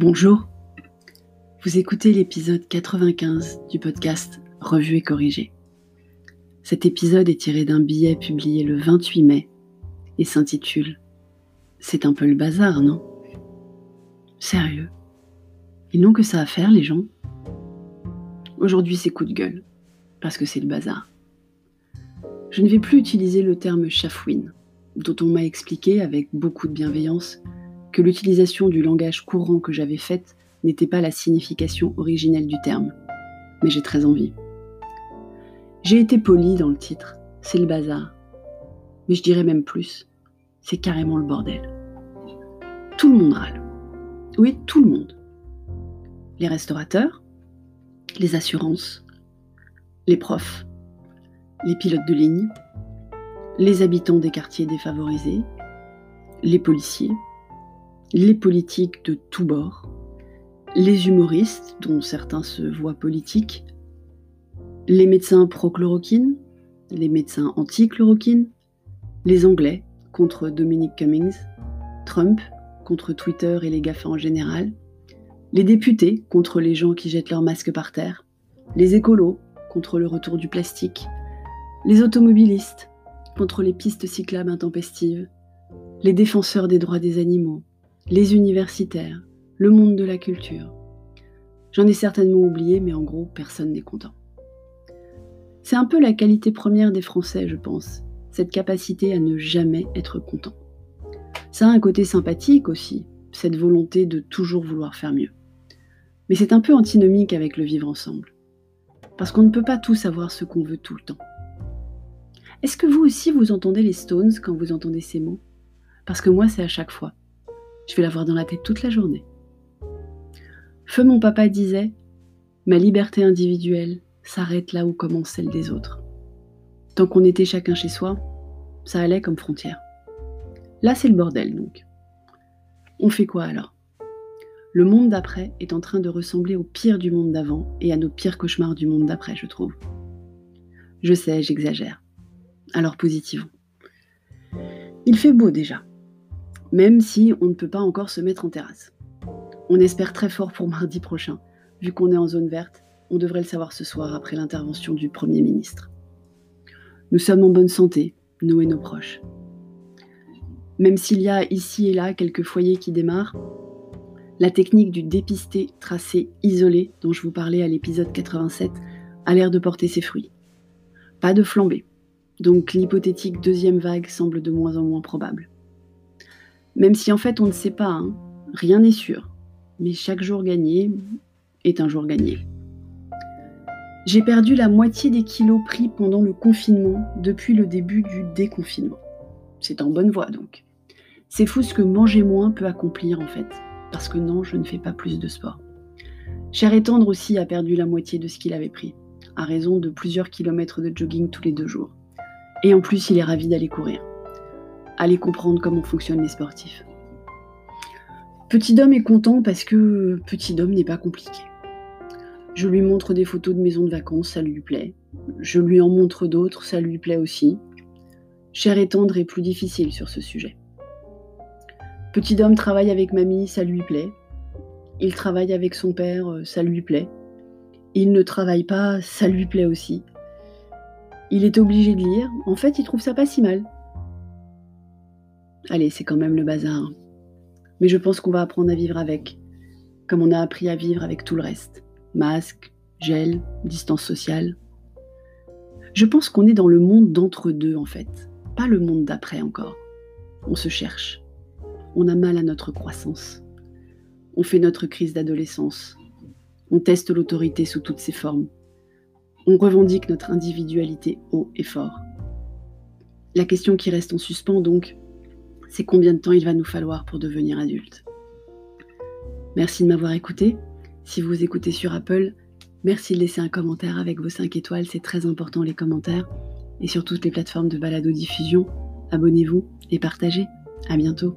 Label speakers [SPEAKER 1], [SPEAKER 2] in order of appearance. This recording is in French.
[SPEAKER 1] Bonjour, vous écoutez l'épisode 95 du podcast Revue et corrigé. Cet épisode est tiré d'un billet publié le 28 mai et s'intitule C'est un peu le bazar, non? Sérieux Ils n'ont que ça à faire, les gens Aujourd'hui, c'est coup de gueule, parce que c'est le bazar. Je ne vais plus utiliser le terme chafouine, dont on m'a expliqué avec beaucoup de bienveillance que l'utilisation du langage courant que j'avais faite n'était pas la signification originelle du terme. Mais j'ai très envie. J'ai été poli dans le titre, c'est le bazar. Mais je dirais même plus, c'est carrément le bordel. Tout le monde râle. Oui, tout le monde. Les restaurateurs, les assurances, les profs, les pilotes de ligne, les habitants des quartiers défavorisés, les policiers, les politiques de tous bords, les humoristes, dont certains se voient politiques, les médecins pro-chloroquine, les médecins anti-chloroquine, les Anglais contre Dominic Cummings, Trump contre Twitter et les GAFA en général, les députés contre les gens qui jettent leurs masques par terre, les écolos contre le retour du plastique, les automobilistes contre les pistes cyclables intempestives, les défenseurs des droits des animaux, les universitaires, le monde de la culture. J'en ai certainement oublié, mais en gros, personne n'est content. C'est un peu la qualité première des Français, je pense, cette capacité à ne jamais être content. Ça a un côté sympathique aussi, cette volonté de toujours vouloir faire mieux. Mais c'est un peu antinomique avec le vivre ensemble. Parce qu'on ne peut pas tous avoir ce qu'on veut tout le temps. Est-ce que vous aussi vous entendez les Stones quand vous entendez ces mots? Parce que moi, c'est à chaque fois. Je vais l'avoir dans la tête toute la journée. Feu mon papa disait Ma liberté individuelle s'arrête là où commence celle des autres. Tant qu'on était chacun chez soi, ça allait comme frontière. Là, c'est le bordel donc. On fait quoi alors? Le monde d'après est en train de ressembler au pire du monde d'avant et à nos pires cauchemars du monde d'après, je trouve. Je sais, j'exagère. Alors positivons. Il fait beau déjà même si on ne peut pas encore se mettre en terrasse. On espère très fort pour mardi prochain. Vu qu'on est en zone verte, on devrait le savoir ce soir après l'intervention du Premier ministre. Nous sommes en bonne santé, nous et nos proches. Même s'il y a ici et là quelques foyers qui démarrent, la technique du dépisté, tracé, isolé, dont je vous parlais à l'épisode 87, a l'air de porter ses fruits. Pas de flambée, donc l'hypothétique deuxième vague semble de moins en moins probable. Même si en fait on ne sait pas, hein. rien n'est sûr. Mais chaque jour gagné est un jour gagné. J'ai perdu la moitié des kilos pris pendant le confinement depuis le début du déconfinement. C'est en bonne voie donc. C'est fou ce que manger moins peut accomplir en fait. Parce que non, je ne fais pas plus de sport. Cher et tendre aussi a perdu la moitié de ce qu'il avait pris, à raison de plusieurs kilomètres de jogging tous les deux jours. Et en plus, il est ravi d'aller courir aller comprendre comment fonctionnent les sportifs. Petit Dom est content parce que Petit Dom n'est pas compliqué. Je lui montre des photos de maisons de vacances, ça lui plaît. Je lui en montre d'autres, ça lui plaît aussi. Cher et tendre est plus difficile sur ce sujet. Petit Dom travaille avec mamie, ça lui plaît. Il travaille avec son père, ça lui plaît. Il ne travaille pas, ça lui plaît aussi. Il est obligé de lire, en fait il trouve ça pas si mal. Allez, c'est quand même le bazar. Mais je pense qu'on va apprendre à vivre avec, comme on a appris à vivre avec tout le reste. Masque, gel, distance sociale. Je pense qu'on est dans le monde d'entre-deux en fait, pas le monde d'après encore. On se cherche. On a mal à notre croissance. On fait notre crise d'adolescence. On teste l'autorité sous toutes ses formes. On revendique notre individualité haut et fort. La question qui reste en suspens donc, c'est combien de temps il va nous falloir pour devenir adulte. Merci de m'avoir écouté. Si vous écoutez sur Apple, merci de laisser un commentaire avec vos 5 étoiles, c'est très important les commentaires. Et sur toutes les plateformes de balado-diffusion, abonnez-vous et partagez. À bientôt.